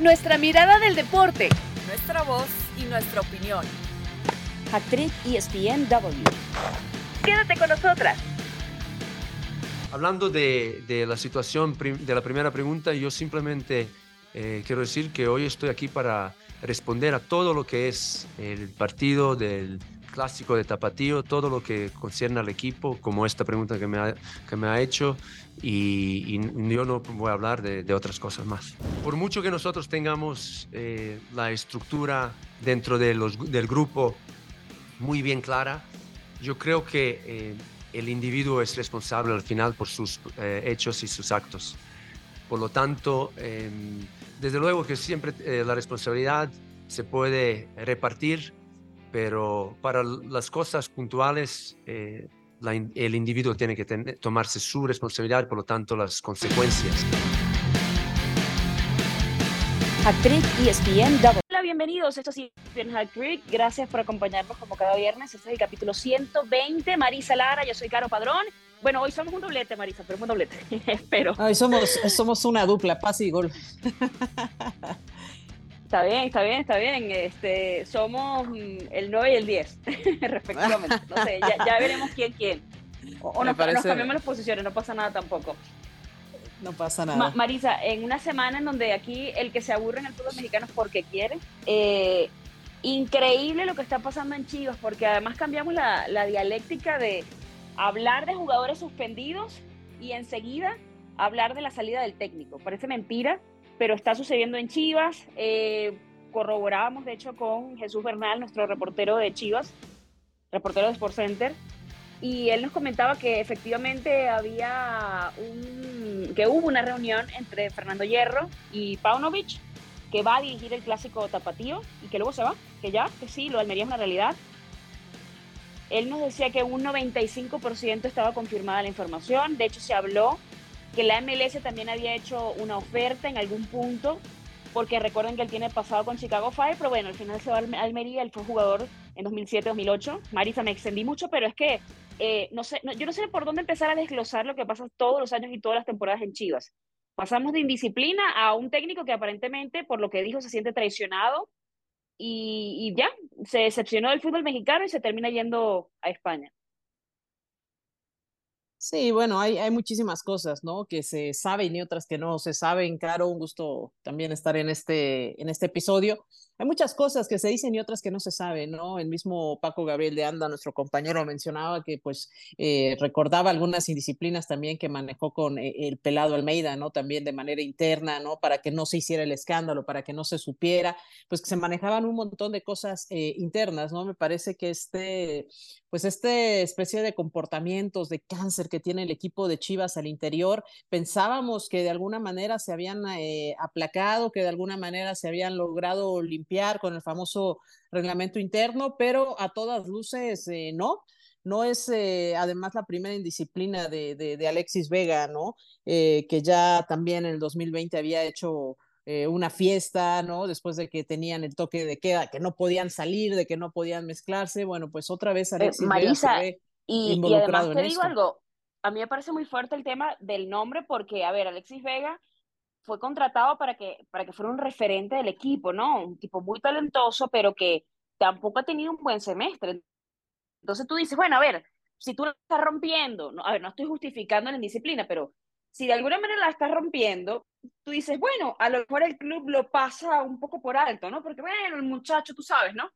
Nuestra mirada del deporte. Nuestra voz y nuestra opinión. Actriz ESPNW. Quédate con nosotras. Hablando de, de la situación de la primera pregunta, yo simplemente eh, quiero decir que hoy estoy aquí para responder a todo lo que es el partido del clásico de Tapatío, todo lo que concierne al equipo, como esta pregunta que me ha, que me ha hecho, y, yo no voy a hablar de, otras cosas más. Por mucho que nosotros tengamos eh, la estructura dentro de los, del grupo muy bien clara, yo creo que eh, el individuo es responsable al final por sus eh, hechos y sus actos. Por lo tanto, em, desde luego que siempre la responsabilidad se puede repartir, pero para las cosas puntuales el individuo tiene que tomarse su responsabilidad y por lo tanto las consecuencias. Actriz ESPN Hola, bienvenidos. Esto es ESPN Actriz. Gracias por acompañarnos como cada viernes. Este es el capítulo 120. Marisa Lara, yo soy Caro Padrón. Bueno, hoy somos un doblete, Marisa, pero un doblete. Espero. Hoy somos, somos una dupla, pase y gol. Está bien, está bien, está bien. Este, somos mm, el 9 y el 10, respectivamente. No sé, ya, veremos quién quién. O, nos, cambiamos las posiciones, no pasa nada tampoco. No pasa nada. Marisa, en una semana en donde aquí el que se aburre en el fútbol mexicano es porque quiere. Eh, increíble lo que está pasando en Chivas, porque además cambiamos la, la dialéctica de hablar de jugadores suspendidos y enseguida hablar de la salida del técnico. Parece mentira pero está sucediendo en Chivas. Eh, corroborábamos, de hecho, con Jesús Bernal, nuestro reportero de Chivas, reportero de Sport Center, y él nos comentaba que efectivamente había un, que hubo una reunión entre Fernando Hierro y Paunovic, que va a dirigir el clásico tapatío y que luego se va, que ya, que sí, lo Almería es una realidad. Él nos decía que un 95% estaba confirmada la información, de hecho se habló que la MLS también había hecho una oferta en algún punto, porque recuerden que él tiene pasado con Chicago Fire, pero bueno, al final se va a Almería, él fue jugador en 2007-2008. Marisa, me extendí mucho, pero es que eh, no sé, yo no sé por dónde empezar a desglosar lo que pasa todos los años y todas las temporadas en Chivas. Pasamos de indisciplina a un técnico que aparentemente, por lo que dijo, se siente traicionado y, y ya, se decepcionó del fútbol mexicano y se termina yendo a España. Sí, bueno, hay, hay muchísimas cosas, ¿no? Que se saben y otras que no se saben. Caro, un gusto también estar en este, en este episodio. Hay muchas cosas que se dicen y otras que no se saben, ¿no? El mismo Paco Gabriel de Anda, nuestro compañero, mencionaba que pues eh, recordaba algunas indisciplinas también que manejó con eh, el pelado Almeida, ¿no? También de manera interna, ¿no? Para que no se hiciera el escándalo, para que no se supiera, pues que se manejaban un montón de cosas eh, internas, ¿no? Me parece que este, pues este especie de comportamientos de cáncer que tiene el equipo de Chivas al interior, pensábamos que de alguna manera se habían aplacado, que de alguna manera se habían logrado limpiar con el famoso reglamento interno, pero a todas luces eh, no. No es eh, además la primera indisciplina de, de, Alexis Vega, ¿no? Eh, que ya también en el 2020 había hecho una fiesta, ¿no? Después de que tenían el toque de queda, que no podían salir, de que no podían mezclarse. Bueno, pues otra vez Alexis Marisa, Vega se y, y además te digo algo, a mí me parece muy fuerte el tema del nombre porque, a ver, Alexis Vega fue contratado para que, para que fuera un referente del equipo, ¿no? Un tipo muy talentoso, pero que tampoco ha tenido un buen semestre. Entonces tú dices, bueno, a ver, si tú la estás rompiendo, no, a ver, no estoy justificando la indisciplina, pero si de alguna manera la estás rompiendo, tú dices, bueno, a lo mejor el club lo pasa un poco por alto, ¿no? Porque, bueno, el muchacho, tú sabes, ¿no?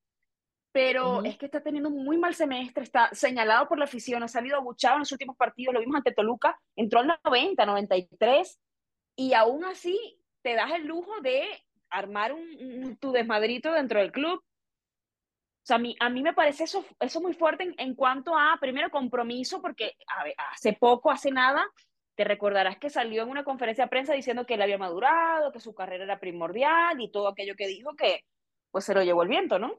Pero es que está teniendo un muy mal semestre, está señalado por la afición, ha salido abuchado en los últimos partidos, lo vimos ante Toluca, entró al 90, 93, y aún así te das el lujo de armar un, tu desmadrito dentro del club. O sea, a mí, a mí me parece eso, eso muy fuerte en, cuanto a, primero, compromiso, porque hace poco, hace nada, te recordarás que salió en una conferencia de prensa diciendo que él había madurado, que su carrera era primordial y todo aquello que dijo que pues se lo llevó el viento, ¿no?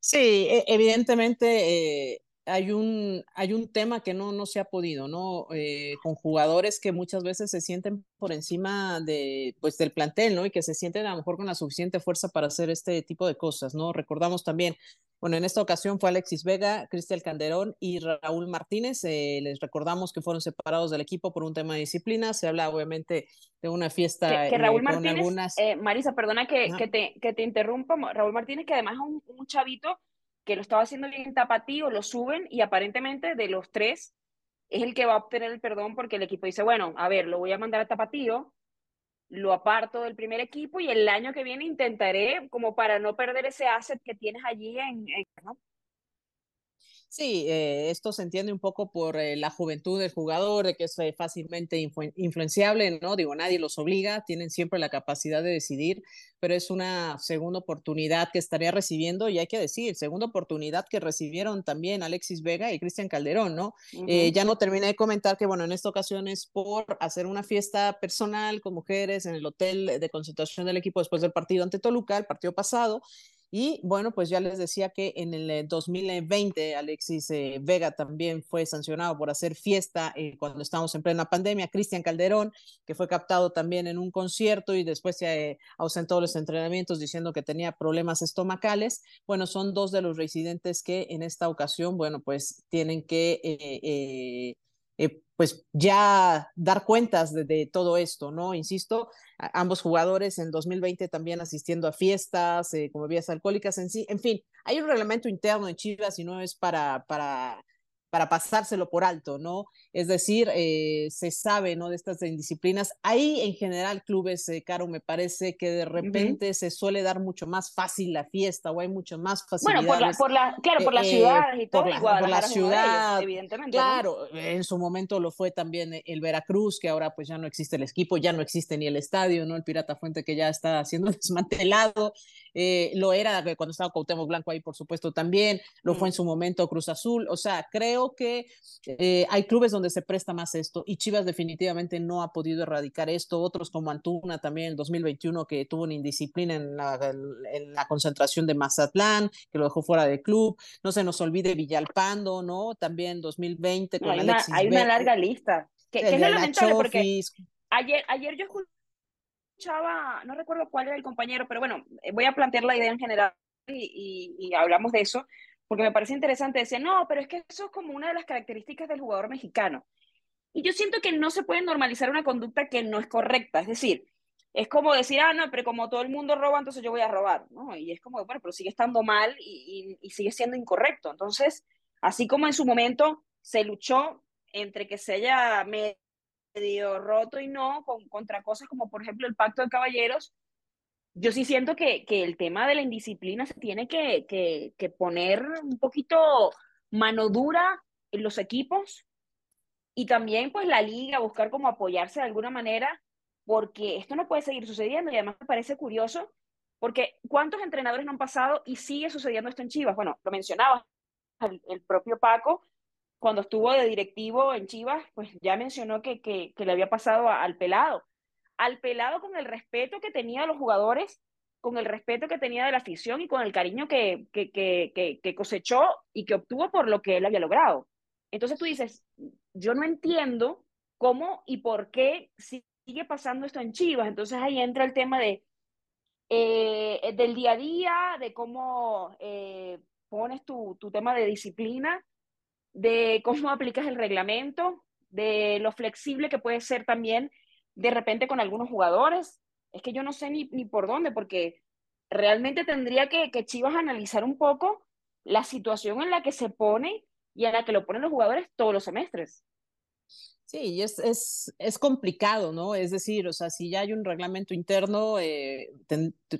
Sí, e, evidentemente eh, hay un, hay un tema que no, no se ha podido, ¿no? Eh, con jugadores que muchas veces se sienten por encima de, pues, del plantel, ¿no? Y que se sienten a lo mejor con la suficiente fuerza para hacer este tipo de cosas, ¿no? Recordamos también, bueno, en esta ocasión fue Alexis Vega, Cristian Calderón y Raúl Martínez. Eh, les recordamos que fueron separados del equipo por un tema de disciplina. Se habla obviamente de una fiesta. Que, Raúl Martínez, Marisa, perdona que, que, te, que te interrumpa, Raúl Martínez, que además es un, un chavito que lo estaba haciendo bien tapatío, lo suben y aparentemente de los tres es el que va a obtener el perdón porque el equipo dice, bueno, a ver, lo voy a mandar a tapatío, lo aparto del primer equipo y el año que viene intentaré como para no perder ese asset que tienes allí en. Sí, eh, esto se entiende un poco por eh, la juventud del jugador, de que es eh, fácilmente influenciable, ¿no? Digo, nadie los obliga, tienen siempre la capacidad de decidir, pero es una segunda oportunidad que estaría recibiendo y hay que decir, segunda oportunidad que recibieron también Alexis Vega y Cristian Calderón, ¿no? ya no terminé de comentar que, bueno, en esta ocasión es por hacer una fiesta personal con mujeres en el hotel de concentración del equipo después del partido ante Toluca, el partido pasado, y bueno, pues ya les decía que en el 2020 eh, Alexis eh, Vega también fue sancionado por hacer fiesta eh, cuando estábamos en plena pandemia. Cristian Calderón, que fue captado también en un concierto y después se ausentó de los entrenamientos diciendo que tenía problemas estomacales. Bueno, son dos de los residentes que en esta ocasión, bueno, pues tienen que pues ya dar cuentas de, todo esto, ¿no? Insisto, ambos jugadores en 2020 también asistiendo a fiestas, eh, como vías alcohólicas en sí, en fin, hay un reglamento interno en Chivas y no es para, para para pasárselo por alto, ¿no? Es decir, eh, se sabe, ¿no? De estas indisciplinas. Ahí en general clubes, eh, Caro, me parece que de repente se suele dar mucho más fácil la fiesta o hay mucho más facilidades. Bueno, por la, claro, por las eh, ciudades y todo, por la, ciudad, evidentemente. Claro, en su momento lo fue también el Veracruz, que ahora pues ya no existe el equipo, ya no existe ni el estadio, ¿no? El Pirata Fuente que ya está siendo desmantelado. Lo era cuando estaba Cuauhtémoc Blanco ahí, por supuesto, también. Lo fue en su momento Cruz Azul. O sea, creo que eh, hay clubes donde se presta más esto y Chivas definitivamente no ha podido erradicar esto. Otros como Antuna también en 2021 que tuvo una indisciplina en la, en la concentración de Mazatlán, que lo dejó fuera del club. No se nos olvide Villalpando, ¿no? También 2020 con hay Una, hay una larga lista. Que, es lamentable porque ayer, ayer yo no recuerdo cuál era el compañero, pero bueno, eh, voy a plantear la idea en general y, hablamos de eso porque me parece interesante, decir, no, pero es que eso es como una de las características del jugador mexicano. Y yo siento que no se puede normalizar una conducta que no es correcta, es decir, es como decir, ah, no, pero como todo el mundo roba, entonces yo voy a robar, ¿no? Y es como, bueno, pero sigue estando mal y, y, sigue siendo incorrecto. Entonces, así como en su momento se luchó entre que se haya medio roto y no, con, contra cosas como, por ejemplo, el pacto de caballeros, yo sí siento que, que, el tema de la indisciplina se tiene que, que, que, poner un poquito mano dura en los equipos y también pues la liga, buscar cómo apoyarse de alguna manera, porque esto no puede seguir sucediendo y además me parece curioso, porque ¿cuántos entrenadores no han pasado y sigue sucediendo esto en Chivas? Bueno, lo mencionaba el propio Paco, cuando estuvo de directivo en Chivas, pues ya mencionó que, que, le había pasado al pelado al pelado con el respeto que tenía de los jugadores, con el respeto que tenía de la afición y con el cariño que, que, que, que, cosechó y que obtuvo por lo que él había logrado. Entonces tú dices, yo no entiendo cómo y por qué sigue pasando esto en Chivas. Entonces ahí entra el tema de, eh, del día a día, de cómo eh, pones tu, tu tema de disciplina, de cómo aplicas el reglamento, de lo flexible que puede ser también de repente con algunos jugadores. Es que yo no sé ni, ni por dónde, porque realmente tendría que, que Chivas analizar un poco la situación en la que se pone y en la que lo ponen los jugadores todos los semestres. Sí, es, es, es, complicado, ¿no? Es decir, o sea, si ya hay un reglamento interno, eh,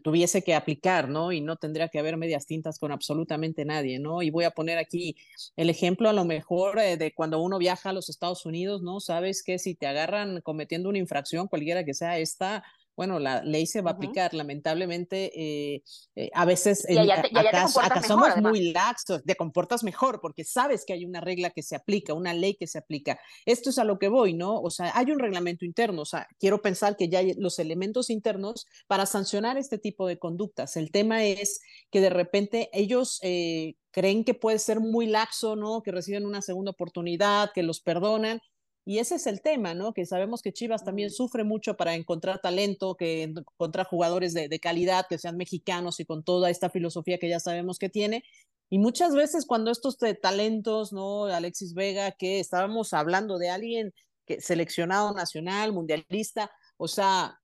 tuviese que aplicar, ¿no? Y no tendría que haber medias tintas con absolutamente nadie, ¿no? Y voy a poner aquí el ejemplo a lo mejor eh, de cuando uno viaja a los Estados Unidos, ¿no? Sabes que si te agarran cometiendo una infracción, cualquiera que sea esta, bueno, la ley se va a aplicar. Lamentablemente, eh, eh, a veces te, allá acá, te acá mejor, somos además. muy laxos, te comportas mejor porque sabes que hay una regla que se aplica, una ley que se aplica. Esto es a lo que voy, ¿no? O sea, hay un reglamento interno, o sea, quiero pensar que ya hay los elementos internos para sancionar este tipo de conductas. El tema es que de repente ellos eh, creen que puede ser muy laxo, ¿no? Que reciben una segunda oportunidad, que los perdonan y ese es el tema, ¿no? Que sabemos que Chivas también sufre mucho para encontrar talento, que encontrar jugadores de, de, calidad, que sean mexicanos y con toda esta filosofía que ya sabemos que tiene. Y muchas veces cuando estos talentos, ¿no? Alexis Vega, que estábamos hablando de alguien que seleccionado nacional, mundialista, o sea,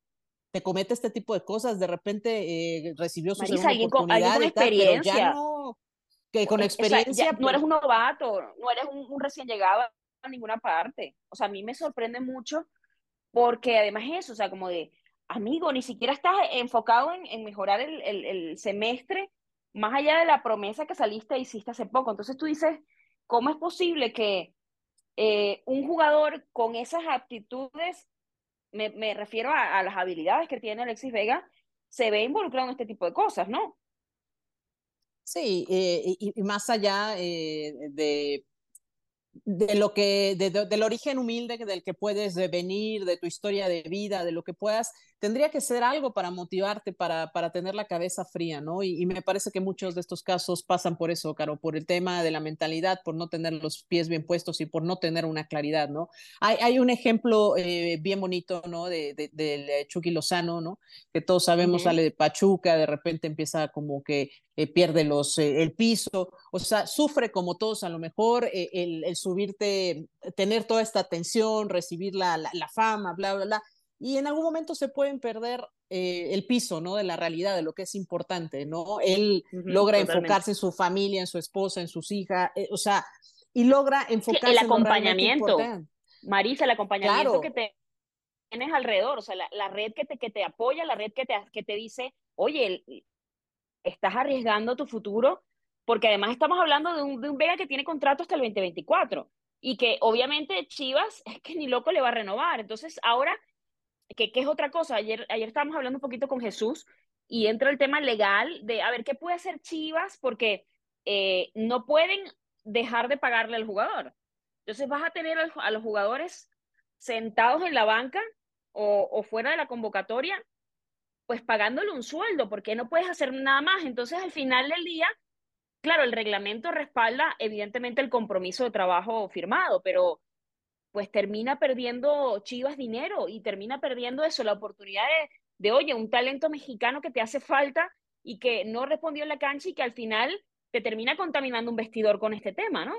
te comete este tipo de cosas, de repente eh, recibió su Marisa, segunda alguien oportunidad con, y tal, experiencia. pero ya no, que con experiencia. O sea, ya, pues, no eres un novato, no eres un, un recién llegado a ninguna parte. O sea, a mí me sorprende mucho porque además es eso, o sea, como de, amigo, ni siquiera estás enfocado en, en mejorar el, el, semestre más allá de la promesa que saliste e hiciste hace poco. Entonces tú dices, ¿cómo es posible que eh, un jugador con esas aptitudes, me, me refiero a, a, las habilidades que tiene Alexis Vega, se ve involucrado en este tipo de cosas, ¿no? Sí, eh, y, y, más allá eh, de de lo que, de, de, del origen humilde del que puedes venir, de tu historia de vida, de lo que puedas, tendría que ser algo para motivarte, para, para tener la cabeza fría, ¿no? Y, y, me parece que muchos de estos casos pasan por eso, Caro, por el tema de la mentalidad, por no tener los pies bien puestos y por no tener una claridad, ¿no? Hay, hay un ejemplo eh, bien bonito, ¿no? De, de, de, Chucky Lozano, ¿no? Que todos sabemos, uh -huh. sale de Pachuca, de repente empieza como que eh, pierde los, eh, el piso, o sea, sufre como todos a lo mejor eh, el, el, subirte, tener toda esta atención, recibir la, la, la, fama, bla, bla, bla, y en algún momento se pueden perder eh, el piso, ¿no? De la realidad, de lo que es importante, ¿no? Él uh -huh, logra totalmente. enfocarse en su familia, en su esposa, en sus hijas, eh, o sea, y logra enfocarse el acompañamiento, en Marisa, el acompañamiento claro. que te tienes alrededor, o sea, la, la, red que te, que te apoya, la red que te, que te dice, oye, estás arriesgando tu futuro, porque además estamos hablando de un, de un Vega que tiene contrato hasta el 2024 y que obviamente Chivas es que ni loco le va a renovar. Entonces, ahora, que, que es otra cosa, ayer, ayer estábamos hablando un poquito con Jesús y entra el tema legal de, a ver, ¿qué puede hacer Chivas? Porque eh, no pueden dejar de pagarle al jugador. Entonces vas a tener a los jugadores sentados en la banca o, o fuera de la convocatoria pues pagándole un sueldo, porque no puedes hacer nada más. Entonces, al final del día, claro, el reglamento respalda evidentemente el compromiso de trabajo firmado, pero pues termina perdiendo Chivas dinero y termina perdiendo eso, la oportunidad de, de, oye, un talento mexicano que te hace falta y que no respondió en la cancha y que al final te termina contaminando un vestidor con este tema, ¿no?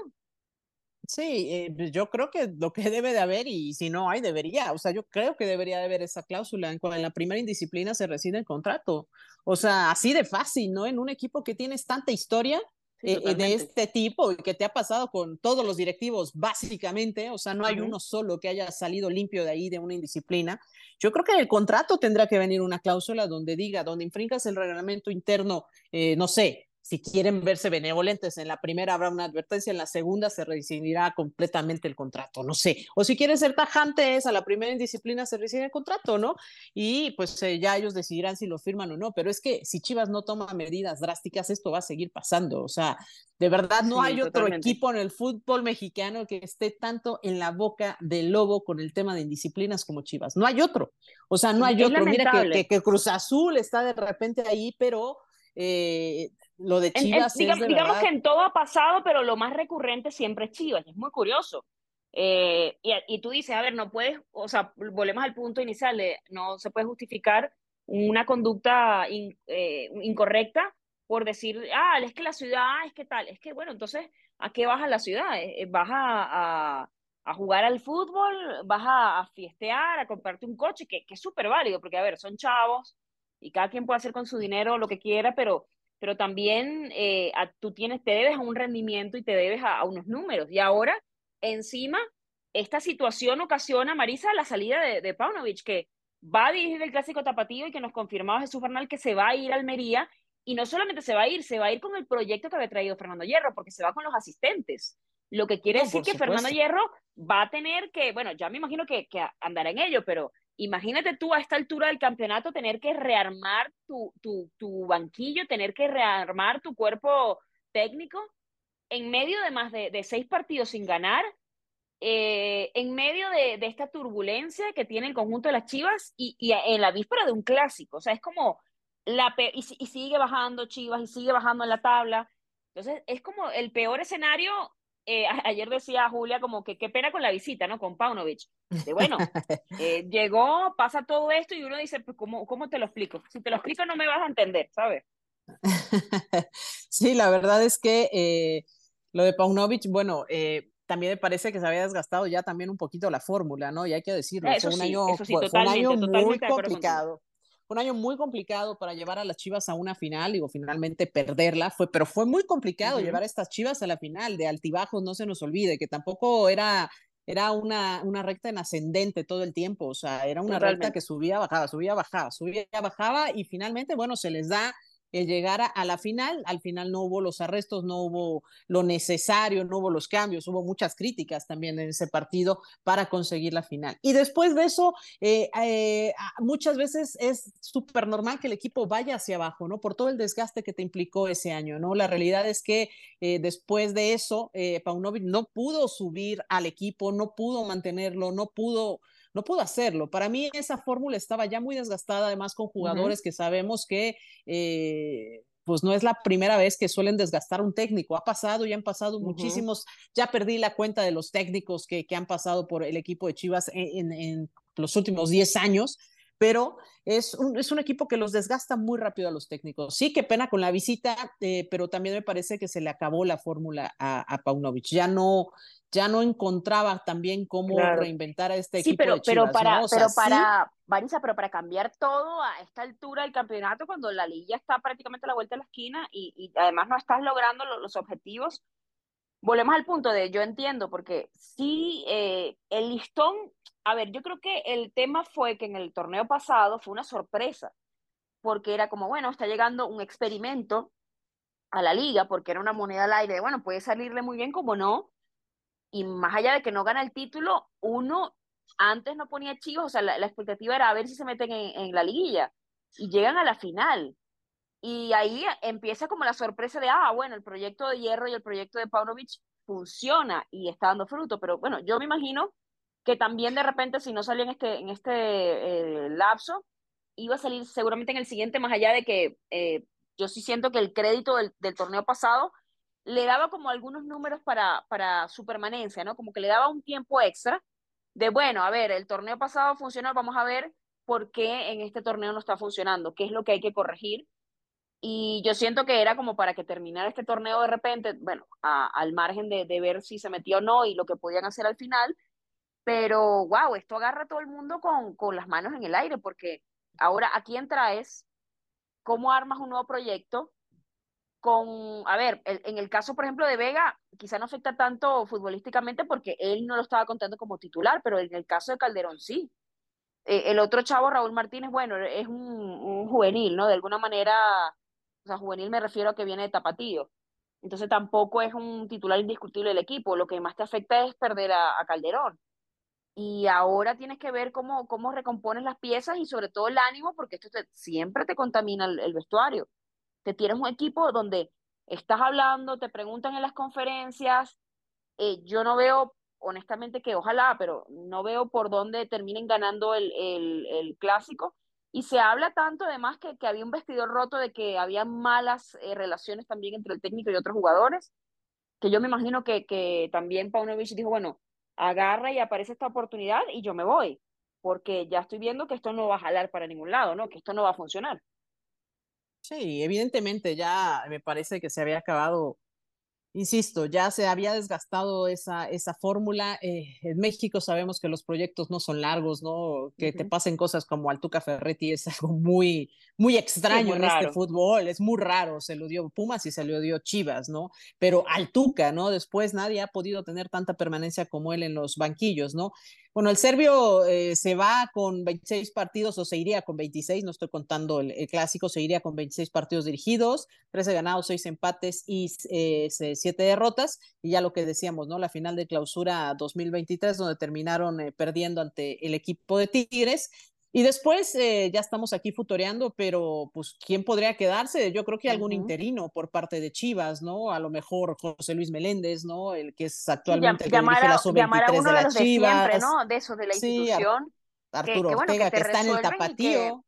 Sí, eh, yo creo que lo que debe de haber, y si no hay, debería, o sea, yo creo que debería de haber esa cláusula en cuando en la primera indisciplina se reside el contrato. O sea, así de fácil, ¿no? En un equipo que tienes tanta historia sí, eh, de este tipo y que te ha pasado con todos los directivos, básicamente, o sea, no hay uh -huh. uno solo que haya salido limpio de ahí de una indisciplina. Yo creo que en el contrato tendrá que venir una cláusula donde diga, donde infringas el reglamento interno, eh, no sé, si quieren verse benevolentes, en la primera habrá una advertencia, en la segunda se rescindirá completamente el contrato, no sé. O si quieren ser tajantes, a la primera indisciplina se rescinde el contrato, ¿no? Y pues eh, ya ellos decidirán si lo firman o no. Pero es que si Chivas no toma medidas drásticas, esto va a seguir pasando. O sea, de verdad no sí, hay otro equipo en el fútbol mexicano que esté tanto en la boca del lobo con el tema de indisciplinas como Chivas. No hay otro. O sea, no hay es otro. Lamentable. Mira que, que, que Cruz Azul está de repente ahí, pero... Eh, lo de Chivas en, en, digamos, es de digamos que en todo ha pasado, pero lo más recurrente siempre es Chivas, es muy curioso. Eh, y, y, tú dices, a ver, no puedes, o sea, volvemos al punto inicial, de, no se puede justificar una conducta in, eh, incorrecta por decir, ah, es que la ciudad es que tal, es que bueno, entonces, ¿a qué vas a la ciudad? Eh, ¿Vas a, a, a, jugar al fútbol? ¿Vas a, a fiestear, a comprarte un coche? Que, que es súper válido, porque a ver, son chavos y cada quien puede hacer con su dinero lo que quiera, pero pero también eh, a, tú tienes, te debes a un rendimiento y te debes a, a, unos números. Y ahora, encima, esta situación ocasiona, Marisa, la salida de, de Paunovic, que va a dirigir el clásico tapatío y que nos confirmaba Jesús Bernal que se va a ir a Almería. Y no solamente se va a ir, se va a ir con el proyecto que había traído Fernando Hierro, porque se va con los asistentes. Lo que quiere No, decir que. Fernando Hierro va a tener que, bueno, ya me imagino que, que andará en ello, pero imagínate tú a esta altura del campeonato tener que rearmar tu, tu, tu banquillo, tener que rearmar tu cuerpo técnico en medio de más de, de seis partidos sin ganar, eh, en medio de, de, esta turbulencia que tiene el conjunto de las Chivas y, y, en la víspera de un clásico. O sea, es como la y, y, sigue bajando Chivas y sigue bajando en la tabla. Entonces, es como el peor escenario. Eh, ayer decía Julia como que qué pena con la visita, ¿no? Con Paunovic. De, bueno, eh, llegó, pasa todo esto y uno dice, pues, ¿cómo, ¿cómo te lo explico? Si te lo explico no me vas a entender, ¿sabes? sí, la verdad es que eh, lo de Paunovic, bueno, también me parece que se había desgastado ya también un poquito la fórmula, ¿no? Y hay que decirlo, eso fue un sí, año, sí, fue, fue un año muy complicado. Un año muy complicado para llevar a las Chivas a una final, digo, finalmente perderla, fue, pero fue muy complicado uh -huh. llevar a estas Chivas a la final, de altibajos, no se nos olvide, que tampoco era, era una, una recta en ascendente todo el tiempo, o sea, era una Totalmente. recta que subía, bajaba, subía, bajaba, subía, bajaba, y finalmente, bueno, se les da el llegar a, la final. Al final no hubo los arrestos, no hubo lo necesario, no hubo los cambios, hubo muchas críticas también en ese partido para conseguir la final. Y después de eso, eh, eh, muchas veces es súper normal que el equipo vaya hacia abajo, ¿no? Por todo el desgaste que te implicó ese año, ¿no? La realidad es que eh, después de eso, Paunovic no pudo subir al equipo, no pudo mantenerlo, no pudo no pudo hacerlo. Para mí esa fórmula estaba ya muy desgastada, además con jugadores uh -huh. que sabemos que eh, pues no es la primera vez que suelen desgastar un técnico. Ha pasado y han pasado uh -huh. muchísimos, ya perdí la cuenta de los técnicos que, que han pasado por el equipo de Chivas en, en, en los últimos 10 años pero es un, es un, equipo que los desgasta muy rápido a los técnicos. Sí, qué pena con la visita, eh, pero también me parece que se le acabó la fórmula a, a, Paunovic. Ya no, ya no encontraba también cómo claro. reinventar a este sí, equipo pero, de Chivas, pero para, ¿no? o sea, pero para, sí, pero para cambiar todo a esta altura del campeonato, cuando la liga está prácticamente a la vuelta de la esquina y, y además no estás logrando los objetivos, volvemos al punto de yo entiendo, porque sí, eh, el listón, a ver, yo creo que el tema fue que en el torneo pasado fue una sorpresa, porque era como, bueno, está llegando un experimento a la liga, porque era una moneda al aire, bueno, puede salirle muy bien como no, y más allá de que no gana el título, uno antes no ponía chivos, o sea, la, expectativa era a ver si se meten en, en la liguilla, y llegan a la final, y ahí empieza como la sorpresa de, ah, bueno, el proyecto de Hierro y el proyecto de Paunovic funciona y está dando fruto, pero bueno, yo me imagino que también de repente si no salía en este, en este eh, lapso, iba a salir seguramente en el siguiente, más allá de que eh, yo sí siento que el crédito del, del, torneo pasado le daba como algunos números para, para su permanencia, ¿no? Como que le daba un tiempo extra de, bueno, a ver, el torneo pasado funcionó, vamos a ver por qué en este torneo no está funcionando, qué es lo que hay que corregir y yo siento que era como para que terminara este torneo de repente, bueno, a, al margen de, de, ver si se metió o no y lo que podían hacer al final, pero wow, esto agarra a todo el mundo con, con las manos en el aire, porque ahora a quién traes, cómo armas un nuevo proyecto, con, a ver, en el caso, por ejemplo, de Vega, quizá no afecta tanto futbolísticamente porque él no lo estaba contando como titular, pero en el caso de Calderón sí. Eh, el otro chavo, Raúl Martínez, bueno, es un, un juvenil, ¿no? De alguna manera sea, juvenil me refiero a que viene de tapatío. Entonces tampoco es un titular indiscutible del equipo. Lo que más te afecta es perder a, Calderón. Y ahora tienes que ver cómo, cómo recompones las piezas y sobre todo el ánimo, porque esto siempre te contamina el, vestuario. Te tienes un equipo donde estás hablando, te preguntan en las conferencias. Eh, yo no veo, honestamente, que ojalá, pero no veo por dónde terminen ganando el, el clásico y se habla tanto además que, que había un vestidor roto de que había malas eh, relaciones también entre el técnico y otros jugadores, que yo me imagino que, que también Paunovic dijo, bueno, agarra y aparece esta oportunidad y yo me voy, porque ya estoy viendo que esto no va a jalar para ningún lado, ¿no? Que esto no va a funcionar. Sí, evidentemente ya me parece que se había acabado Insisto, ya se había desgastado esa, esa fórmula. Eh, en México sabemos que los proyectos no son largos, ¿no? Que uh -huh. te pasen cosas como al Tuca Ferretti es algo muy, muy extraño sí, muy en este fútbol. Es muy raro. Se lo dio Pumas y se lo dio Chivas, ¿no? Pero al Tuca, ¿no? Después nadie ha podido tener tanta permanencia como él en los banquillos, ¿no? Bueno, el serbio eh, se va con 26 partidos o se iría con 26, no estoy contando el, clásico, se iría con 26 partidos dirigidos, 13 ganados, 6 empates y 7 eh, derrotas. Y ya lo que decíamos, ¿no? La final de clausura 2023, donde terminaron eh, perdiendo ante el equipo de Tigres. Y después eh, ya estamos aquí futoreando, pero pues ¿quién podría quedarse? Yo creo que algún interino por parte de Chivas, ¿no? A lo mejor José Luis Meléndez, ¿no? El que es actualmente el que dirige la sub-23 de, la Chivas. siempre, ¿no? De esos de la institución. Arturo Ortega, que, está en el tapatío.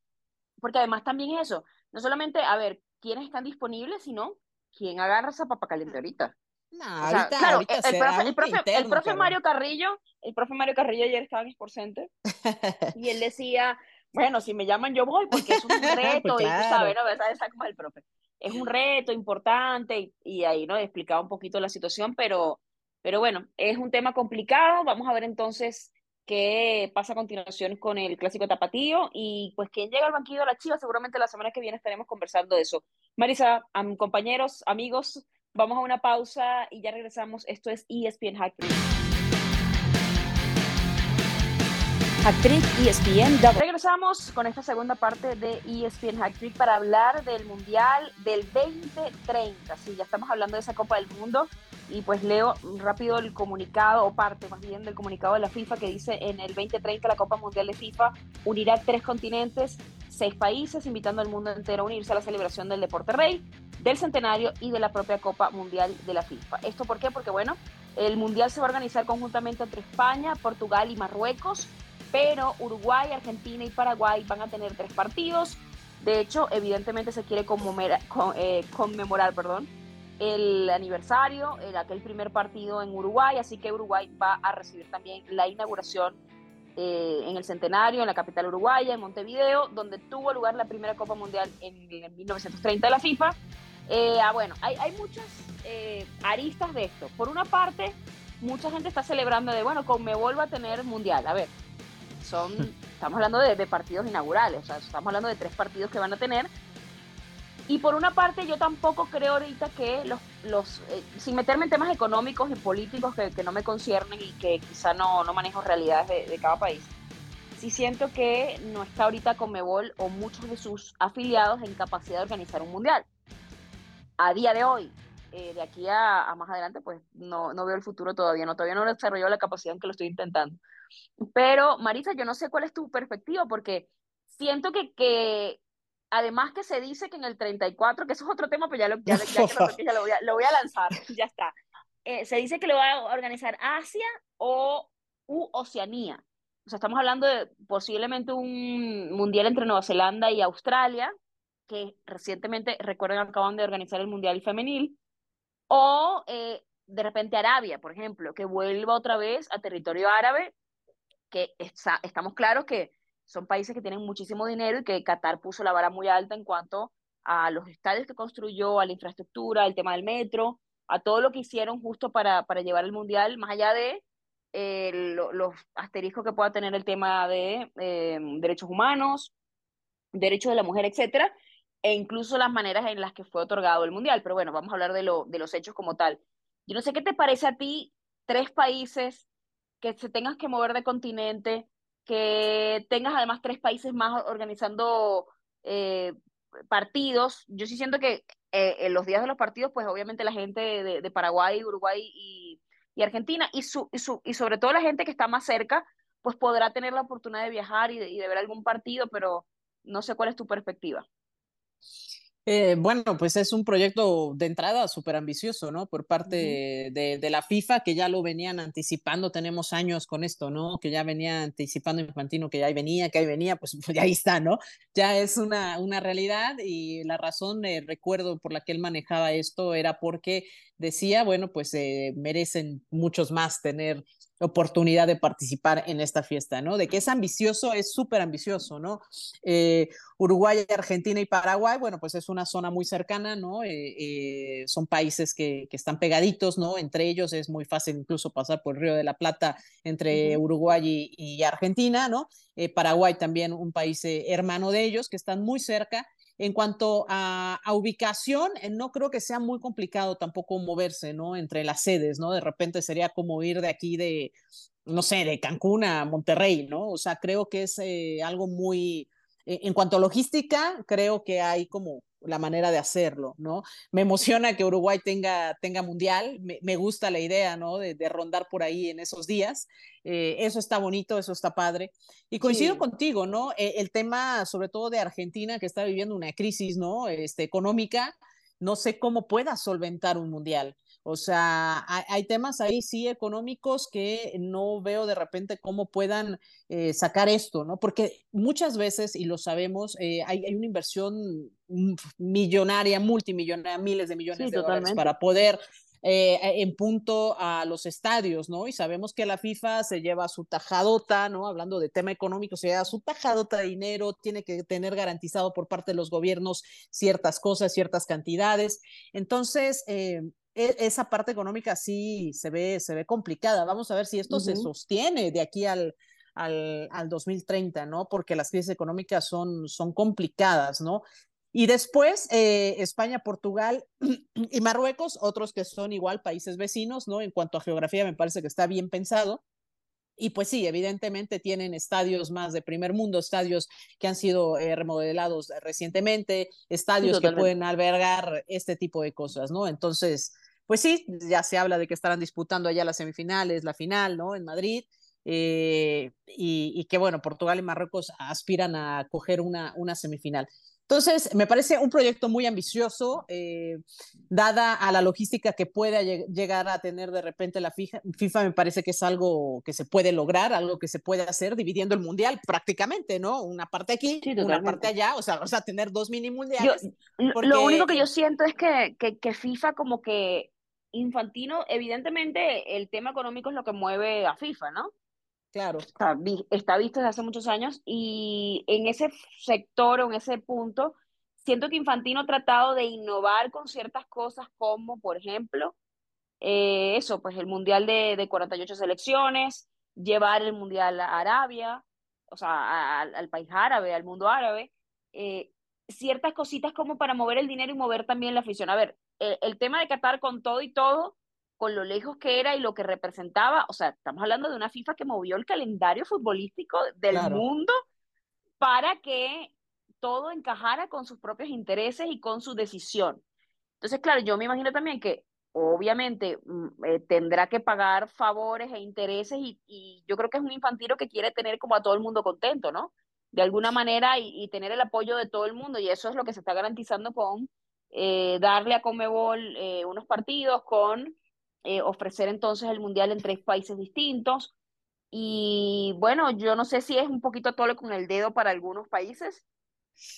porque además también es eso, no solamente, a ver, quiénes están disponibles, sino quién agarra esa papa caliente ahorita. No, ahorita, claro, el, profe, el, profe, el, profe, Mario Carrillo, el profe Mario Carrillo ayer estaba en Sport Center y él decía, bueno, si me llaman yo voy porque es un reto y tú sabes, ¿no? ¿Sabes como el profe? Es un reto importante y, y, ahí, ¿no? Explicaba un poquito la situación, pero, pero bueno, es un tema complicado. Vamos a ver entonces qué pasa a continuación con el clásico tapatío y pues quién llega al banquillo de la Chiva, seguramente la semana que viene estaremos conversando de eso. Marisa, compañeros, amigos, Vamos a una pausa y ya regresamos. Esto es ESPN Hack Hacktrick ESPN Regresamos con esta segunda parte de ESPN Hacktrick para hablar del Mundial del 2030. Sí, ya estamos hablando de esa Copa del Mundo y pues leo rápido el comunicado o parte más bien del comunicado de la FIFA que dice en el 2030 la Copa Mundial de FIFA unirá tres continentes, seis países, invitando al mundo entero a unirse a la celebración del deporte rey del centenario y de la propia Copa Mundial de la FIFA. ¿Esto por qué? Porque, bueno, el Mundial se va a organizar conjuntamente entre España, Portugal y Marruecos, pero Uruguay, Argentina y Paraguay van a tener tres partidos. De hecho, evidentemente se quiere conmemorar, eh, conmemorar perdón, el aniversario, el, aquel primer partido en Uruguay, así que Uruguay va a recibir también la inauguración eh, en el centenario, en la capital uruguaya, en Montevideo, donde tuvo lugar la primera Copa Mundial en, en 1930 de la FIFA eh, ah, bueno, hay, hay muchas eh, aristas de esto. Por una parte, mucha gente está celebrando de, bueno, con me vuelvo a tener mundial. A ver, son, estamos hablando de, partidos inaugurales, o sea, estamos hablando de tres partidos que van a tener. Y por una parte, yo tampoco creo ahorita que los, los eh, sin meterme en temas económicos y políticos que, que, no me conciernen y que quizá no, no manejo realidades de, de cada país, sí siento que no está ahorita Conmebol o muchos de sus afiliados en capacidad de organizar un mundial a día de hoy, eh, de aquí a, más adelante, pues no, no veo el futuro todavía, no, todavía no he desarrollado la capacidad en que lo estoy intentando. Pero, Marisa, yo no sé cuál es tu perspectiva, porque siento que, que además que se dice que en el 34, que eso es otro tema, pues ya lo, ya, ya, lo, voy, a, lo voy a lanzar, ya está. Eh, se dice que lo va a organizar Asia o u Oceanía. O sea, estamos hablando de posiblemente un mundial entre Nueva Zelanda y Australia, que recientemente, recuerden, acaban de organizar el Mundial Femenil, o eh, de repente Arabia, por ejemplo, que vuelva otra vez a territorio árabe, que estamos claros que son países que tienen muchísimo dinero y que Qatar puso la vara muy alta en cuanto a los estadios que construyó, a la infraestructura, al tema del metro, a todo lo que hicieron justo para, para llevar el Mundial, más allá de eh, los asteriscos que pueda tener el tema de eh, derechos humanos, derechos de la mujer, etcétera, e incluso las maneras en las que fue otorgado el Mundial. Pero bueno, vamos a hablar de, lo, de los hechos como tal. Yo no sé qué te parece a ti tres países que se tengas que mover de continente, que tengas además tres países más organizando eh, partidos. Yo sí siento que eh, en los días de los partidos, pues obviamente la gente de, Paraguay, Uruguay y, y Argentina, y, su, y, su, y sobre todo la gente que está más cerca, pues podrá tener la oportunidad de viajar y y de ver algún partido, pero no sé cuál es tu perspectiva. Eh, bueno, pues es un proyecto de entrada súper ambicioso, ¿no? Por parte de, de, la FIFA, que ya lo venían anticipando, tenemos años con esto, ¿no? Que ya venía anticipando Infantino, que ya ahí venía, que ahí venía, pues, pues ya ahí está, ¿no? Ya es una, una realidad y la razón, eh, recuerdo, por la que él manejaba esto era porque decía, bueno, pues eh, merecen muchos más tener oportunidad de participar en esta fiesta, ¿no? De que es ambicioso, es súper ambicioso, ¿no? Eh, Uruguay, Argentina y Paraguay, bueno, pues es una zona muy cercana, ¿no? Eh, eh, son países que, que, están pegaditos, ¿no? Entre ellos es muy fácil incluso pasar por el Río de la Plata entre Uruguay y, y, Argentina, ¿no? Paraguay también un país hermano de ellos, que están muy cerca en cuanto a, ubicación, eh, no creo que sea muy complicado tampoco moverse, ¿no? Entre las sedes, ¿no? De repente sería como ir de aquí de, no sé, de Cancún a Monterrey, ¿no? O sea, creo que es eh, algo muy, en cuanto a logística, creo que hay como la manera de hacerlo, ¿no? Me emociona que Uruguay tenga, tenga mundial, me, gusta la idea, ¿no? De, rondar por ahí en esos días. Eh, eso está bonito, eso está padre. Y coincido contigo, ¿no? el tema, sobre todo de Argentina, que está viviendo una crisis, ¿no? Este, económica, no sé cómo pueda solventar un mundial. O sea, hay, temas ahí sí económicos que no veo de repente cómo puedan eh, sacar esto, ¿no? Porque muchas veces, y lo sabemos, eh, hay, una inversión millonaria, multimillonaria, miles de millones de dólares para poder eh, en punto a los estadios, ¿no? Y sabemos que la FIFA se lleva su tajadota, ¿no? Hablando de tema económico, se lleva su tajadota de dinero, tiene que tener garantizado por parte de los gobiernos ciertas cosas, ciertas cantidades. Entonces, eh, esa parte económica sí se ve, se ve complicada. Vamos a ver si esto se sostiene de aquí al, al, al, 2030, ¿no? Porque las crisis económicas son, son complicadas, ¿no? Y después eh, España, Portugal y Marruecos, otros que son igual países vecinos, ¿no? En cuanto a geografía, me parece que está bien pensado. Y pues sí, evidentemente tienen estadios más de primer mundo, estadios que han sido eh, remodelados recientemente, estadios que pueden albergar este tipo de cosas, ¿no? Entonces, pues sí, ya se habla de que estarán disputando allá las semifinales, la final, ¿no? En Madrid. Eh, y, y, que bueno, Portugal y Marruecos aspiran a coger una, una semifinal. Entonces, me parece un proyecto muy ambicioso, eh, dada a la logística que pueda llegar a tener de repente la FIFA, FIFA, me parece que es algo que se puede lograr, algo que se puede hacer dividiendo el mundial prácticamente, ¿no? Una parte aquí, una parte allá, o sea, o sea, tener dos mini mundiales. Lo único que yo siento es que, que, que FIFA como que Infantino, evidentemente el tema económico es lo que mueve a FIFA, ¿no? Claro. Está, está visto desde hace muchos años y en ese sector o en ese punto, siento que Infantino ha tratado de innovar con ciertas cosas como, por ejemplo, eh, eso, pues el Mundial de, de 48 selecciones, llevar el Mundial a Arabia, o sea, al país árabe, al mundo árabe, eh, ciertas cositas como para mover el dinero y mover también la afición. A ver, el, el tema de Qatar con todo y todo, con lo lejos que era y lo que representaba, o sea, estamos hablando de una FIFA que movió el calendario futbolístico del mundo para que todo encajara con sus propios intereses y con su decisión. Entonces, claro, yo me imagino también que obviamente mm, eh, tendrá que pagar favores e intereses y, yo creo que es un infantilo que quiere tener como a todo el mundo contento, ¿no? De alguna manera y, tener el apoyo de todo el mundo y eso es lo que se está garantizando con eh, darle a Comebol eh, unos partidos, con eh, ofrecer entonces el mundial en tres países distintos. Y bueno, yo no sé si es un poquito tole con el dedo para algunos países,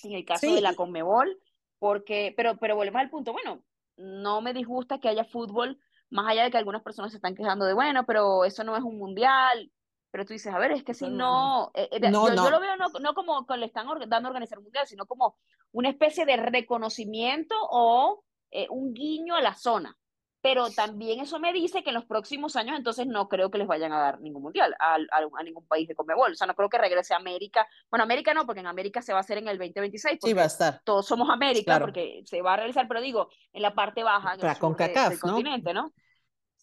en el caso de la Conmebol, porque, pero, pero volvemos al punto, bueno, no me disgusta que haya fútbol, más allá de que algunas personas se están quejando de, bueno, pero eso no es un mundial, pero tú dices, a ver, es que si no, eh, eh, yo, lo veo no, no como que le están dando a organizar un mundial, sino como una especie de reconocimiento o un guiño a la zona. Pero también eso me dice que en los próximos años entonces no creo que les vayan a dar ningún mundial a, a, ningún país de Comebol, o sea, no creo que regrese a América, bueno, América no, porque en América se va a hacer en el 2026, sí, va a estar. todos somos América, porque se va a realizar, pero digo, en la parte baja del continente, ¿no?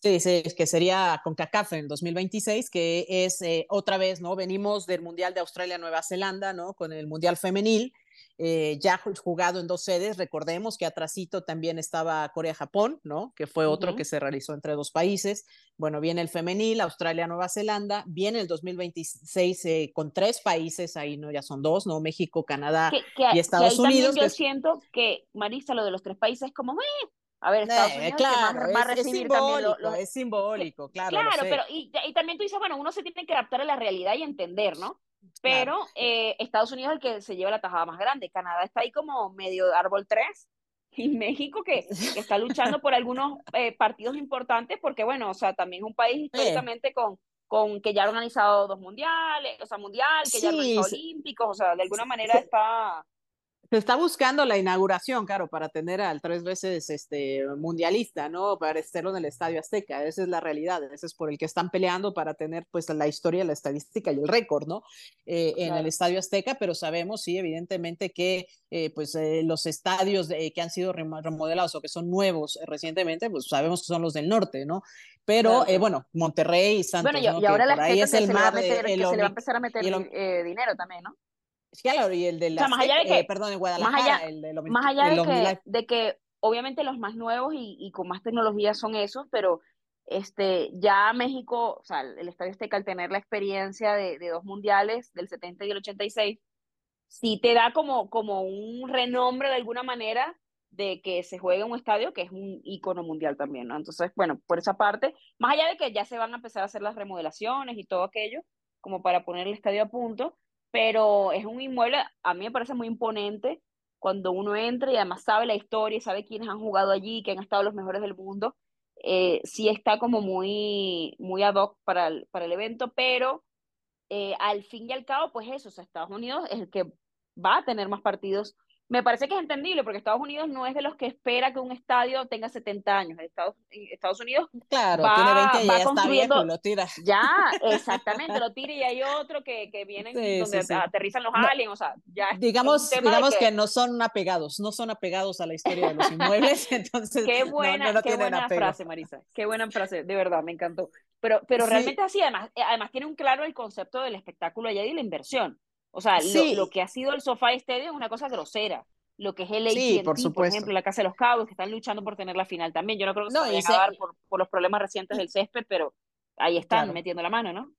Sí, sí, que sería con CACAF en 2026, que es eh, otra vez, ¿no? Venimos del Mundial de Australia-Nueva Zelanda, ¿no? Con el Mundial Femenil, eh, ya jugado en dos sedes. Recordemos que atrasito también estaba Corea-Japón, ¿no? Que fue otro que se realizó entre dos países. Bueno, viene el femenil, Australia-Nueva Zelanda, viene el 2026 eh, con tres países, ahí no ya son dos, ¿no? México, Canadá y Estados Unidos. Yo siento que, Marisa, lo de los tres países es como, eh, a ver, Estados Unidos claro, va a recibir es, simbólico, es simbólico, claro. Claro, pero y, y, también tú dices, bueno, uno se tiene que adaptar a la realidad y entender, ¿no? Pero eh, Estados Unidos es el que se lleva la tajada más grande. Canadá está ahí como medio árbol 3 y México que, está luchando por algunos eh, partidos importantes porque, bueno, o sea, también es un país históricamente con, con que ya ha organizado dos mundiales, o sea, mundial, que ya ha organizado olímpicos, o sea, de alguna manera está... Se está buscando la inauguración, claro, para tener al tres veces este mundialista, ¿no? Para estarlo en el Estadio Azteca. Esa es la realidad. Ese es por el que están peleando para tener, pues, la historia, la estadística y el récord, ¿no? Eh, en el Estadio Azteca, pero sabemos, sí, evidentemente que, eh, pues, eh, los estadios que han sido remodelados o que son nuevos recientemente, pues, sabemos que son los del norte, ¿no? Pero, bueno, Monterrey y Santos, bueno, y, ahora la es el mar, que se le va a empezar a meter dinero también, ¿no? Claro, y el de la. más allá de que, perdón, en Guadalajara, más allá, el de, más allá de, que, de, que, obviamente los más nuevos y, y, con más tecnología son esos, pero este, ya México, o sea, el Estadio Azteca al tener la experiencia de, de, dos mundiales, del 70 y el 86, sí te da como, como un renombre de alguna manera de que se juegue en un estadio que es un icono mundial también, ¿no? Entonces, bueno, por esa parte, más allá de que ya se van a empezar a hacer las remodelaciones y todo aquello, como para poner el estadio a punto, pero es un inmueble, a mí me parece muy imponente cuando uno entra y además sabe la historia sabe quiénes han jugado allí, que han estado los mejores del mundo, eh, sí está como muy, muy ad hoc para el, para el evento, pero eh, al fin y al cabo, pues eso, o Estados Unidos es el que va a tener más partidos me parece que es entendible porque Estados Unidos no es de los que espera que un estadio tenga 70 años. Estados, Estados Unidos claro, va, tiene 20 y ya construyendo, está viejo, lo tira. Ya, exactamente, lo tira y hay otro que, que vienen donde aterrizan los aliens, o sea, ya Digamos, digamos que... no son apegados, no son apegados a la historia de los inmuebles, entonces Qué buena, qué buena frase, Marisa, qué buena frase, de verdad, me encantó. Pero, pero realmente así, además, eh, además tiene un claro el concepto del espectáculo allá y la inversión. O sea, lo, que ha sido el Sofá Stadium es una cosa grosera. Lo que es el sí, por, por, ejemplo, la Casa de los Cabos, que están luchando por tener la final también. Yo no creo que se vaya a acabar por, por, los problemas recientes del césped, pero ahí están metiendo la mano, ¿no?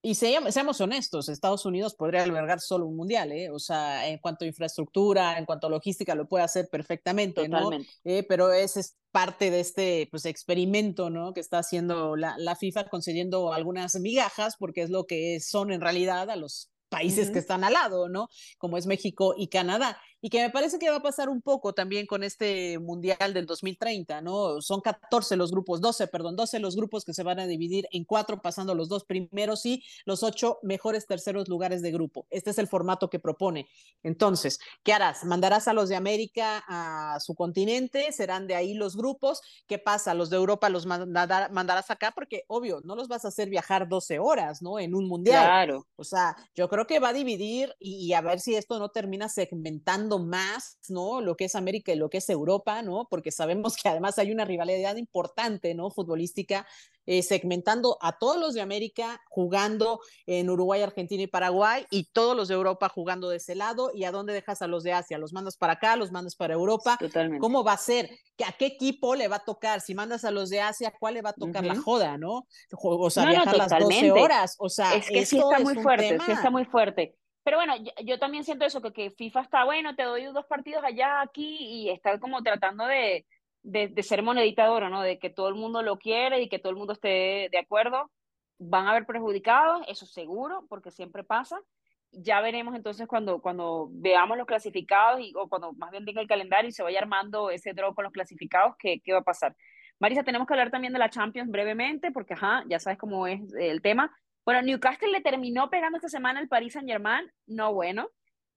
Y, seamos honestos, Estados Unidos podría albergar solo un mundial, ¿eh? O sea, en cuanto a infraestructura, en cuanto a logística, lo puede hacer perfectamente, ¿no? Eh, pero ese es parte de este pues, experimento, ¿no? Que está haciendo la, la FIFA concediendo algunas migajas, porque es lo que son en realidad a los países que están al lado, ¿no? Como es México y Canadá y que me parece que va a pasar un poco también con este Mundial del 2030, ¿no? Son 14 los grupos, 12, perdón, 12 los grupos que se van a dividir en cuatro, pasando los dos primeros y los ocho mejores terceros lugares de grupo. Este es el formato que propone. Entonces, ¿qué harás? ¿Mandarás a los de América a su continente? ¿Serán de ahí los grupos? ¿Qué pasa? ¿Los de Europa los mandarás acá? Porque, obvio, no los vas a hacer viajar 12 horas, ¿no? En un Mundial. Claro. O sea, yo creo que va a dividir y a ver si esto no termina segmentando más, ¿no? Lo que es América y lo que es Europa, ¿no? Porque sabemos que además hay una rivalidad importante, ¿no? Futbolística, eh, segmentando a todos los de América jugando en Uruguay, Argentina y Paraguay y todos los de Europa jugando de ese lado. ¿Y a dónde dejas a los de Asia? ¿Los mandas para acá? ¿Los mandas para Europa? Totalmente. ¿Cómo va a ser? ¿A qué equipo le va a tocar? Si mandas a los de Asia, ¿cuál le va a tocar la joda, no? O sea, viajar las 12 horas. O sea, es que sí está muy fuerte, sí está muy fuerte. Pero bueno, yo, también siento eso, que, que, FIFA está bueno, te doy dos partidos allá, aquí, y está como tratando de, de, ser monedita ¿no? De que todo el mundo lo quiere y que todo el mundo esté de acuerdo. Van a haber perjudicados, eso seguro, porque siempre pasa. Ya veremos entonces cuando, cuando veamos los clasificados y, o cuando más bien venga el calendario y se vaya armando ese draw con los clasificados, ¿qué, qué va a pasar? Marisa, tenemos que hablar también de la Champions brevemente, porque ajá, ya sabes cómo es el tema. Bueno, Newcastle le terminó pegando esta semana el Paris Saint Germain, no bueno.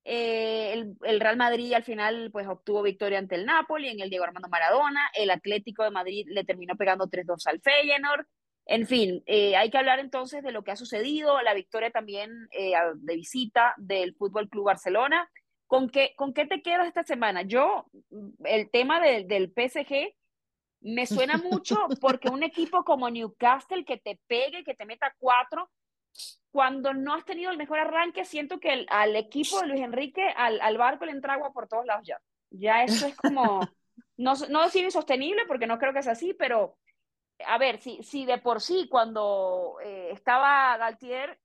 Eh, el, el, Real Madrid al final pues obtuvo victoria ante el Napoli en el Diego Armando Maradona. El Atlético de Madrid le terminó pegando 3-2 al Feyenoord. En fin, eh, hay que hablar entonces de lo que ha sucedido, la victoria también eh, de visita del Fútbol Club Barcelona. ¿Con qué, ¿Con qué te quedas esta semana? Yo, el tema del PSG me suena mucho porque un equipo como Newcastle que te pegue, que te meta cuatro, cuando no has tenido el mejor arranque, siento que al equipo de Luis Enrique, al, al, barco le entra agua por todos lados ya. Ya eso es como, no, no decir insostenible, porque no creo que sea así, pero a ver, si, si de por sí cuando eh, estaba Galtier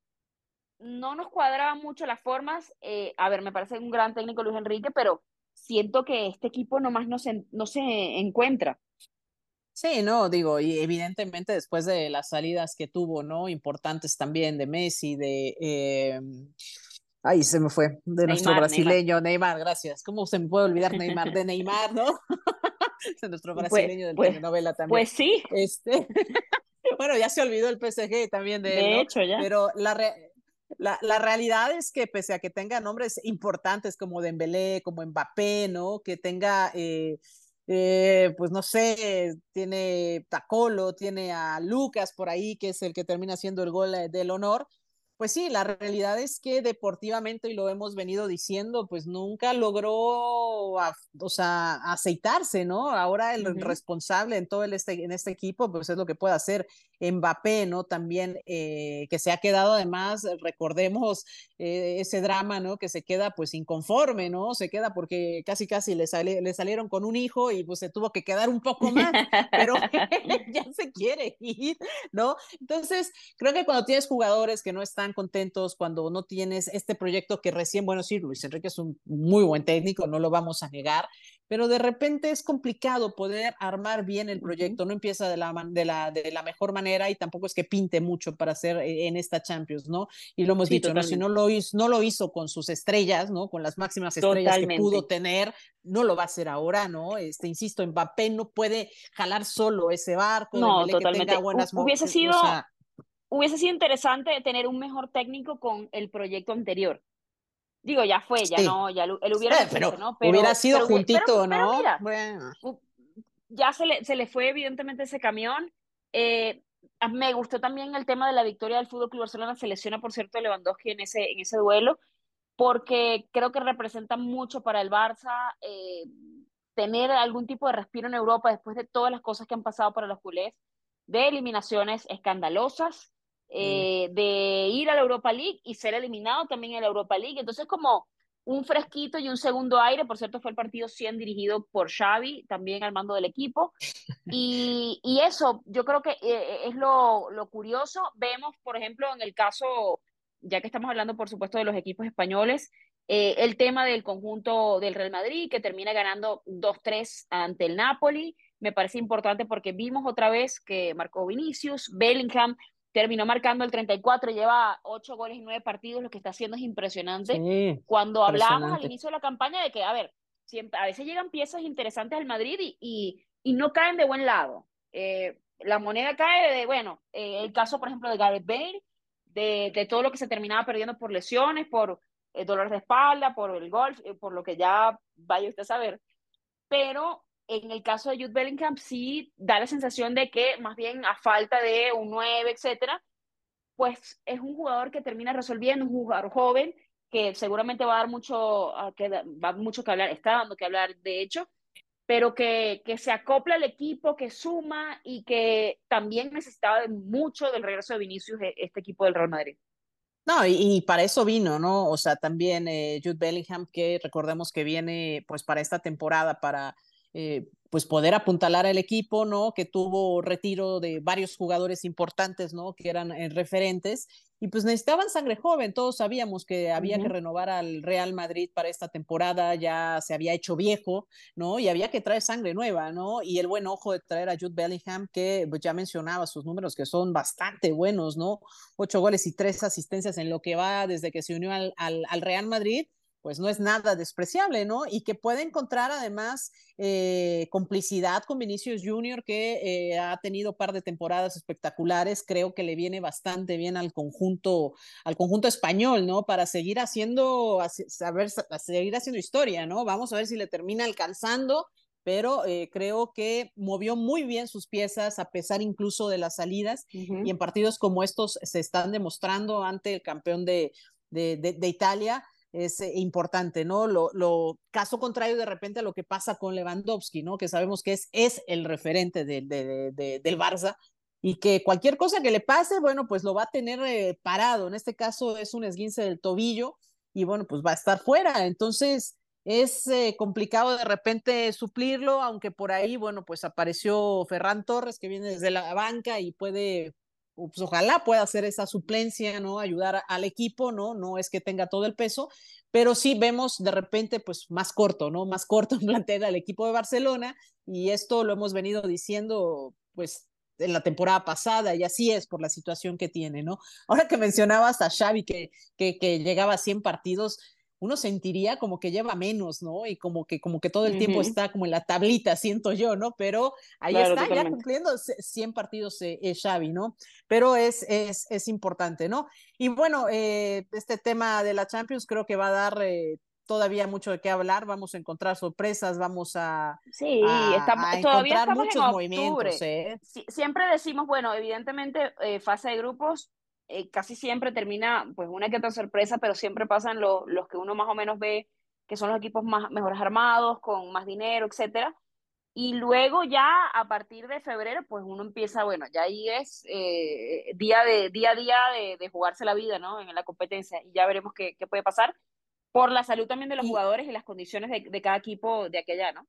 no nos cuadraban mucho las formas, eh, a ver, me parece un gran técnico Luis Enrique, pero siento que este equipo nomás no se, no se encuentra. Sí, no, digo, y evidentemente después de las salidas que tuvo, ¿no? Importantes también de Messi, de... Eh, ay, se me fue, de nuestro brasileño, Neymar. gracias. ¿Cómo se me puede olvidar Neymar? De Neymar, ¿no? de nuestro pues, brasileño de pues, telenovela también. Pues sí. Este, bueno, ya se olvidó el PSG también de, de hecho, ya. Pero la, La, la, realidad es que pese a que tenga nombres importantes como Dembélé, como Mbappé, ¿no? Que tenga, eh, eh, pues no sé, tiene Tacolo, tiene a Lucas por ahí, que es el que termina haciendo el gol eh, del honor, pues sí, la realidad es que deportivamente, y lo hemos venido diciendo, pues nunca logró, o sea, aceitarse, ¿no? Ahora el responsable en todo el este, en este equipo, pues es lo que puede hacer Mbappé, ¿no? También eh, que se ha quedado además, recordemos eh, ese drama, ¿no? Que se queda pues inconforme, ¿no? Se queda porque casi casi le, le salieron con un hijo y pues se tuvo que quedar un poco más, pero ya se quiere ir, ¿no? Entonces, creo que cuando tienes jugadores que no están contentos cuando no tienes este proyecto que recién, bueno, sí, Luis Enrique es un muy buen técnico, no lo vamos a negar, pero de repente es complicado poder armar bien el proyecto, no empieza de la, de la, de la mejor manera y tampoco es que pinte mucho para hacer eh, en esta Champions, ¿no? Y lo hemos dicho, ¿no? si no lo, hizo, no lo hizo con sus estrellas, ¿no? Con las máximas estrellas que pudo tener, no lo va a hacer ahora, ¿no? Este, insisto, Mbappé no puede jalar solo ese barco, no, totalmente. Que tenga buenas Hubiese sido... O sea, hubiese sido interesante tener un mejor técnico con el proyecto anterior. Digo, ya fue, ya no, ya él hubiera eh, pero, ¿no? pero, hubiera sido juntito, ¿no? bueno. Ya se le, se le fue evidentemente ese camión. Eh, me gustó también el tema de la victoria del Fútbol Club Barcelona. Se lesiona, por cierto, Lewandowski en ese, en ese duelo, porque creo que representa mucho para el Barça eh, tener algún tipo de respiro en Europa después de todas las cosas que han pasado para los culés, de eliminaciones escandalosas, eh, de ir a la Europa League y ser eliminado también en la Europa League. Entonces, como un fresquito y un segundo aire, por cierto, fue el partido 100 dirigido por Xavi, también al mando del equipo. Y, y eso, yo creo que eh, es lo, lo, curioso. Vemos, por ejemplo, en el caso, ya que estamos hablando, por supuesto, de los equipos españoles, eh, el tema del conjunto del Real Madrid, que termina ganando 2-3 ante el Napoli. Me parece importante porque vimos otra vez que marcó Vinicius, Bellingham, terminó marcando el 34, lleva 8 goles en 9 partidos, lo que está haciendo es impresionante. Cuando hablábamos al inicio de la campaña de que, a ver, siempre, a veces llegan piezas interesantes al Madrid y, y, no caen de buen lado. Eh, la moneda cae de, bueno, eh, el caso, por ejemplo, de Gareth Bale, de, de, todo lo que se terminaba perdiendo por lesiones, por eh, dolores de espalda, por el golf, por lo que ya vaya usted a saber. Pero en el caso de Jude Bellingham sí da la sensación de que más bien a falta de un 9, etcétera, pues es un jugador que termina resolviendo, un jugador joven que seguramente va a dar mucho, que va mucho que hablar, está dando que hablar de hecho, pero que, que se acopla al equipo, que suma y que también necesitaba mucho del regreso de Vinicius e, este equipo del Real Madrid. No, y, para eso vino, ¿no? O sea, también eh, Jude Bellingham, que recordemos que viene pues para esta temporada, para eh, pues poder apuntalar al equipo, ¿no? Que tuvo retiro de varios jugadores importantes, ¿no? Que eran eh, referentes y pues necesitaban sangre joven. Todos sabíamos que había que renovar al Real Madrid para esta temporada, ya se había hecho viejo, ¿no? Y había que traer sangre nueva, ¿no? Y el buen ojo de traer a Jude Bellingham, que pues, ya mencionaba sus números que son bastante buenos, ¿no? Ocho goles y tres asistencias en lo que va desde que se unió al, al Real Madrid pues no es nada despreciable, ¿no? Y que puede encontrar además eh, complicidad con Vinicius Junior, que eh, ha tenido un par de temporadas espectaculares, creo que le viene bastante bien al conjunto, al conjunto español, ¿no? Para seguir haciendo, saber, seguir haciendo historia, ¿no? Vamos a ver si le termina alcanzando pero eh, creo que movió muy bien sus piezas a pesar incluso de las salidas y en partidos como estos se están demostrando ante el campeón de, de, de Italia es eh, importante, ¿no? Lo, lo, caso contrario de repente a lo que pasa con Lewandowski, ¿no? Que sabemos que es, es el referente de, de, del Barça y que cualquier cosa que le pase, bueno, pues lo va a tener eh, parado. En este caso es un esguince del tobillo y bueno, pues va a estar fuera. Entonces es eh, complicado de repente suplirlo, aunque por ahí, bueno, pues apareció Ferran Torres que viene desde la banca y puede pues ojalá pueda hacer esa suplencia, ¿no? Ayudar al equipo, ¿no? No es que tenga todo el peso, pero sí vemos de repente, pues más corto, ¿no? Más corto en plantel al equipo de Barcelona y esto lo hemos venido diciendo, pues en la temporada pasada y así es por la situación que tiene, ¿no? Ahora que mencionabas a Xavi que, que, que llegaba a 100 partidos, uno sentiría como que lleva menos, ¿no? Y como que, como que todo el tiempo está como en la tablita, siento yo, ¿no? Pero ahí está, ya cumpliendo 100 partidos eh, Xavi, ¿no? Pero es, es, es importante, ¿no? Y bueno, eh, este tema de la Champions creo que va a dar eh, todavía mucho de qué hablar, vamos a encontrar sorpresas, vamos a, sí, estamos, todavía estamos muchos en movimientos. ¿eh? siempre decimos, bueno, evidentemente, fase de grupos, eh, casi siempre termina pues una que otra sorpresa, pero siempre pasan los que uno más o menos ve que son los equipos más mejores armados, con más dinero, etcétera. Y luego ya a partir de febrero, pues uno empieza, bueno, ya ahí es eh, día, de, día a día de, jugarse la vida, ¿no? En la competencia. Y ya veremos qué, qué puede pasar por la salud también de los jugadores y las condiciones de, de cada equipo de aquella, ¿no?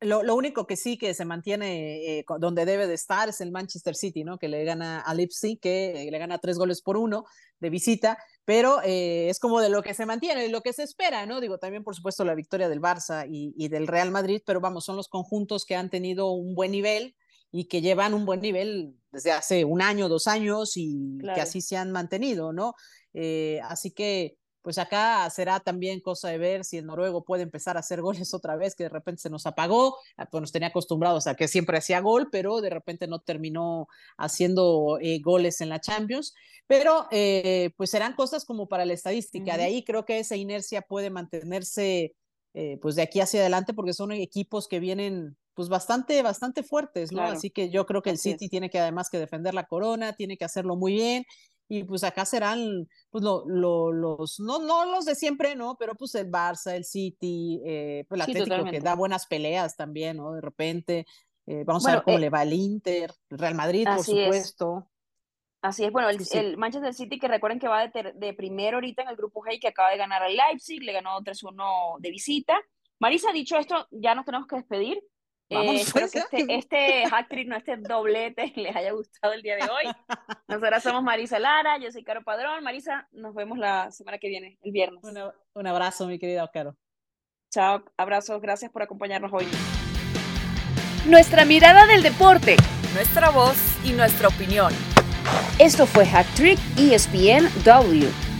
Lo, único que sí que se mantiene eh, donde debe de estar es el Manchester City, ¿no? Que le gana a Leipzig, que le gana tres goles por uno de visita, pero eh, es como de lo que se mantiene, y lo que se espera, ¿no? Digo, también por supuesto la victoria del Barça y, del Real Madrid, pero vamos, son los conjuntos que han tenido un buen nivel y que llevan un buen nivel desde hace un año, dos años y que así se han mantenido, ¿no? Eh, así que pues acá será también cosa de ver si el noruego puede empezar a hacer goles otra vez, que de repente se nos apagó, ah, pues nos tenía acostumbrados a que siempre hacía gol, pero de repente no terminó haciendo eh, goles en la Champions. Pero eh, pues serán cosas como para la estadística, de ahí creo que esa inercia puede mantenerse eh, pues de aquí hacia adelante porque son equipos que vienen pues bastante, bastante fuertes, ¿no? Así que yo creo que el City tiene que además que defender la corona, tiene que hacerlo muy bien y pues acá serán pues lo, los, no, no los de siempre, ¿no? Pero pues el Barça, el City, eh, pues el Atlético que da buenas peleas también, ¿no? De repente, eh, vamos a ver cómo eh le va el Inter, el Real Madrid, por supuesto. Así es, bueno, el, Manchester City que recuerden que va de, de, primero ahorita en el grupo G que acaba de ganar al Leipzig, le ganó 3-1 de visita. Marisa, dicho esto, ya nos tenemos que despedir. Eh, espero que este, este hat trick, no este doblete, les haya gustado el día de hoy. Nosotras somos Marisa Lara, yo soy Caro Padrón. Marisa, nos vemos la semana que viene, el viernes. un abrazo, mi querida Caro. Chao, abrazos, gracias por acompañarnos hoy. Nuestra mirada del deporte. Nuestra voz y nuestra opinión. Esto fue Hat Trick ESPN W.